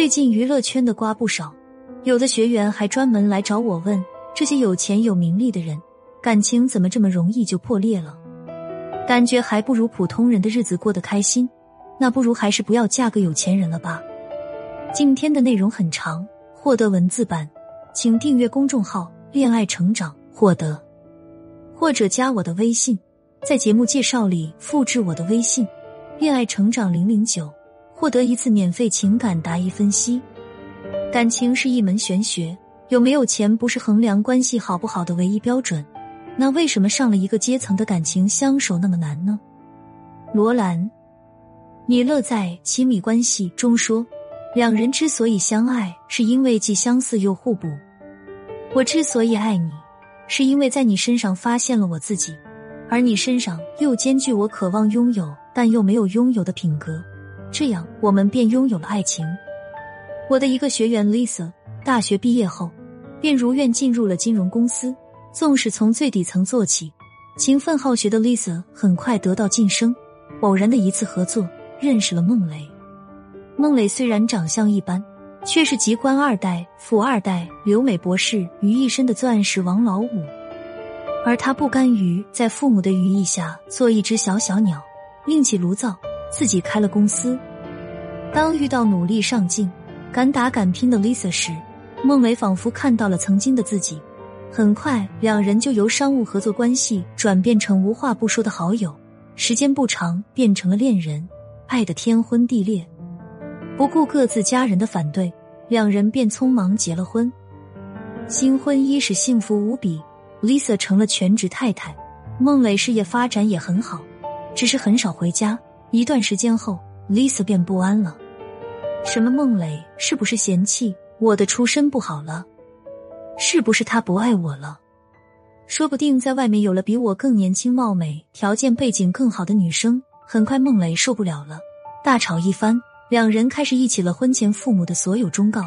最近娱乐圈的瓜不少，有的学员还专门来找我问：这些有钱有名利的人，感情怎么这么容易就破裂了？感觉还不如普通人的日子过得开心，那不如还是不要嫁个有钱人了吧。今天的内容很长，获得文字版，请订阅公众号“恋爱成长”获得，或者加我的微信，在节目介绍里复制我的微信“恋爱成长零零九”。获得一次免费情感答疑分析。感情是一门玄学，有没有钱不是衡量关系好不好的唯一标准。那为什么上了一个阶层的感情相守那么难呢？罗兰，米勒在《亲密关系》中说，两人之所以相爱，是因为既相似又互补。我之所以爱你，是因为在你身上发现了我自己，而你身上又兼具我渴望拥有但又没有拥有的品格。这样，我们便拥有了爱情。我的一个学员 Lisa，大学毕业后便如愿进入了金融公司。纵使从最底层做起，勤奋好学的 Lisa 很快得到晋升。偶然的一次合作，认识了孟磊。孟磊虽然长相一般，却是集官二代、富二代、留美博士于一身的钻石王老五。而他不甘于在父母的羽翼下做一只小小鸟，另起炉灶。自己开了公司。当遇到努力上进、敢打敢拼的 Lisa 时，孟伟仿佛看到了曾经的自己。很快，两人就由商务合作关系转变成无话不说的好友。时间不长，变成了恋人，爱得天昏地裂。不顾各自家人的反对，两人便匆忙结了婚。新婚伊始，幸福无比。Lisa 成了全职太太，孟磊事业发展也很好，只是很少回家。一段时间后，Lisa 便不安了。什么？孟磊是不是嫌弃我的出身不好了？是不是他不爱我了？说不定在外面有了比我更年轻貌美、条件背景更好的女生。很快，孟磊受不了了，大吵一番，两人开始忆起了婚前父母的所有忠告。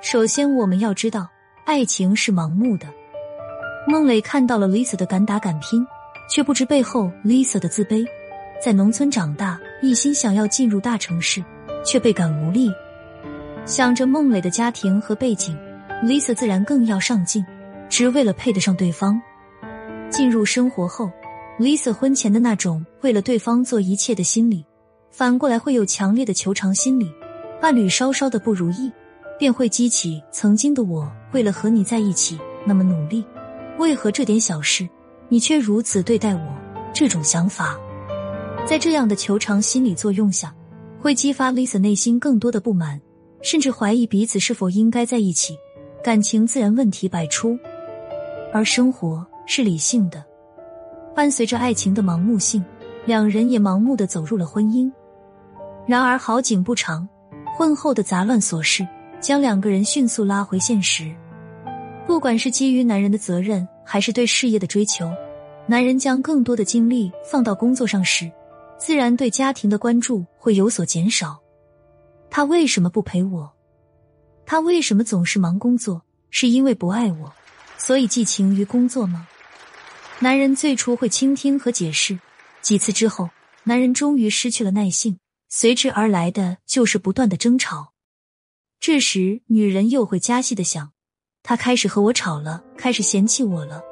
首先，我们要知道，爱情是盲目的。孟磊看到了 Lisa 的敢打敢拼，却不知背后 Lisa 的自卑。在农村长大，一心想要进入大城市，却倍感无力。想着孟磊的家庭和背景，Lisa 自然更要上进，只为了配得上对方。进入生活后，Lisa 婚前的那种为了对方做一切的心理，反过来会有强烈的求偿心理。伴侣稍稍的不如意，便会激起曾经的我为了和你在一起那么努力，为何这点小事你却如此对待我？这种想法。在这样的求偿心理作用下，会激发 Lisa 内心更多的不满，甚至怀疑彼此是否应该在一起，感情自然问题百出。而生活是理性的，伴随着爱情的盲目性，两人也盲目的走入了婚姻。然而好景不长，婚后的杂乱琐事将两个人迅速拉回现实。不管是基于男人的责任，还是对事业的追求，男人将更多的精力放到工作上时。自然对家庭的关注会有所减少。他为什么不陪我？他为什么总是忙工作？是因为不爱我，所以寄情于工作吗？男人最初会倾听和解释，几次之后，男人终于失去了耐性，随之而来的就是不断的争吵。这时，女人又会加戏的想：他开始和我吵了，开始嫌弃我了。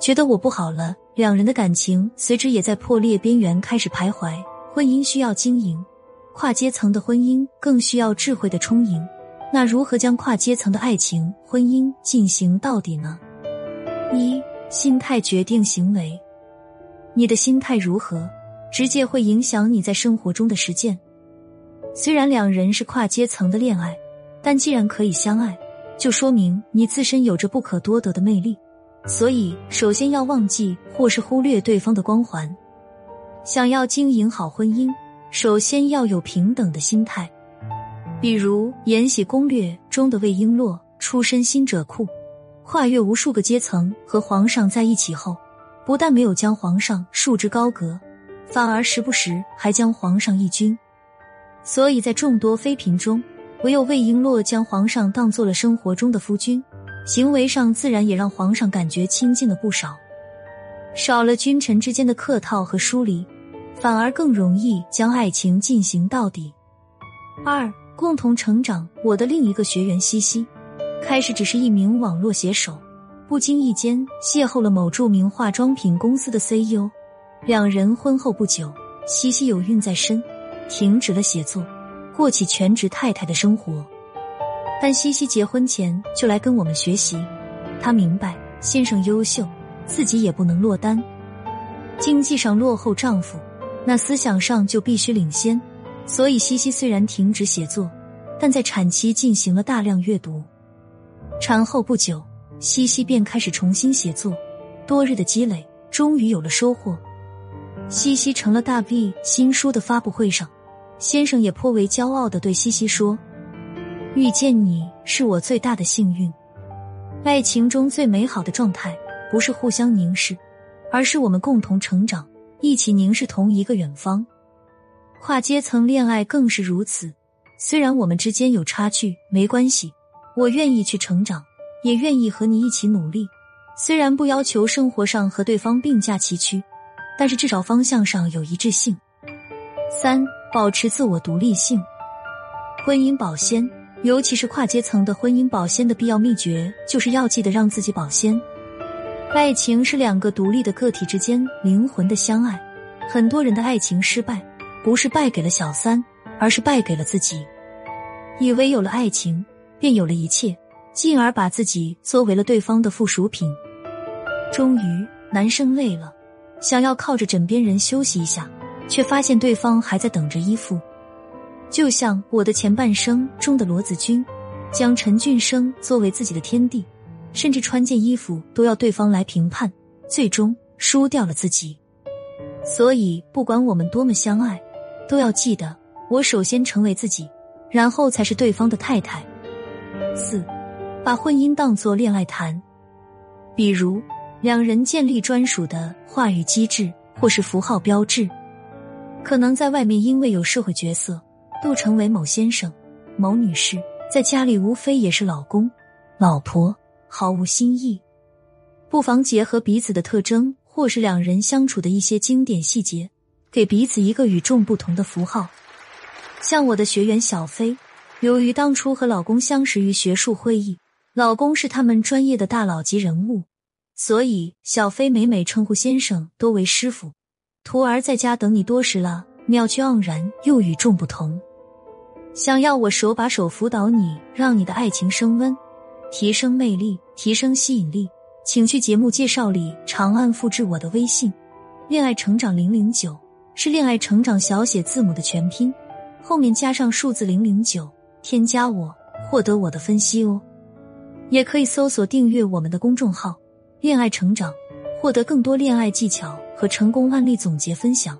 觉得我不好了，两人的感情随之也在破裂边缘开始徘徊。婚姻需要经营，跨阶层的婚姻更需要智慧的充盈。那如何将跨阶层的爱情婚姻进行到底呢？一心态决定行为，你的心态如何，直接会影响你在生活中的实践。虽然两人是跨阶层的恋爱，但既然可以相爱，就说明你自身有着不可多得的魅力。所以，首先要忘记或是忽略对方的光环。想要经营好婚姻，首先要有平等的心态。比如《延禧攻略》中的魏璎珞，出身新者库，跨越无数个阶层和皇上在一起后，不但没有将皇上束之高阁，反而时不时还将皇上一军。所以在众多妃嫔中，唯有魏璎珞将皇上当做了生活中的夫君。行为上自然也让皇上感觉亲近了不少，少了君臣之间的客套和疏离，反而更容易将爱情进行到底。二，共同成长。我的另一个学员西西，开始只是一名网络写手，不经意间邂逅了某著名化妆品公司的 CEO，两人婚后不久，西西有孕在身，停止了写作，过起全职太太的生活。但西西结婚前就来跟我们学习，她明白先生优秀，自己也不能落单。经济上落后丈夫，那思想上就必须领先。所以西西虽然停止写作，但在产期进行了大量阅读。产后不久，西西便开始重新写作，多日的积累终于有了收获。西西成了大 V 新书的发布会上，先生也颇为骄傲的对西西说。遇见你是我最大的幸运。爱情中最美好的状态，不是互相凝视，而是我们共同成长，一起凝视同一个远方。跨阶层恋爱更是如此。虽然我们之间有差距，没关系，我愿意去成长，也愿意和你一起努力。虽然不要求生活上和对方并驾齐驱，但是至少方向上有一致性。三，保持自我独立性，婚姻保鲜。尤其是跨阶层的婚姻保鲜的必要秘诀，就是要记得让自己保鲜。爱情是两个独立的个体之间灵魂的相爱。很多人的爱情失败，不是败给了小三，而是败给了自己。以为有了爱情便有了一切，进而把自己作为了对方的附属品。终于，男生累了，想要靠着枕边人休息一下，却发现对方还在等着依附。就像《我的前半生》中的罗子君，将陈俊生作为自己的天地，甚至穿件衣服都要对方来评判，最终输掉了自己。所以，不管我们多么相爱，都要记得，我首先成为自己，然后才是对方的太太。四，把婚姻当作恋爱谈，比如两人建立专属的话语机制，或是符号标志，可能在外面因为有社会角色。杜成为某先生、某女士，在家里无非也是老公、老婆，毫无新意。不妨结合彼此的特征，或是两人相处的一些经典细节，给彼此一个与众不同的符号。像我的学员小飞，由于当初和老公相识于学术会议，老公是他们专业的大佬级人物，所以小飞每每称呼先生多为师傅。徒儿在家等你多时了，妙趣盎然又与众不同。想要我手把手辅导你，让你的爱情升温，提升魅力，提升吸引力，请去节目介绍里长按复制我的微信“恋爱成长零零九”，是恋爱成长小写字母的全拼，后面加上数字零零九，添加我获得我的分析哦。也可以搜索订阅我们的公众号“恋爱成长”，获得更多恋爱技巧和成功案例总结分享。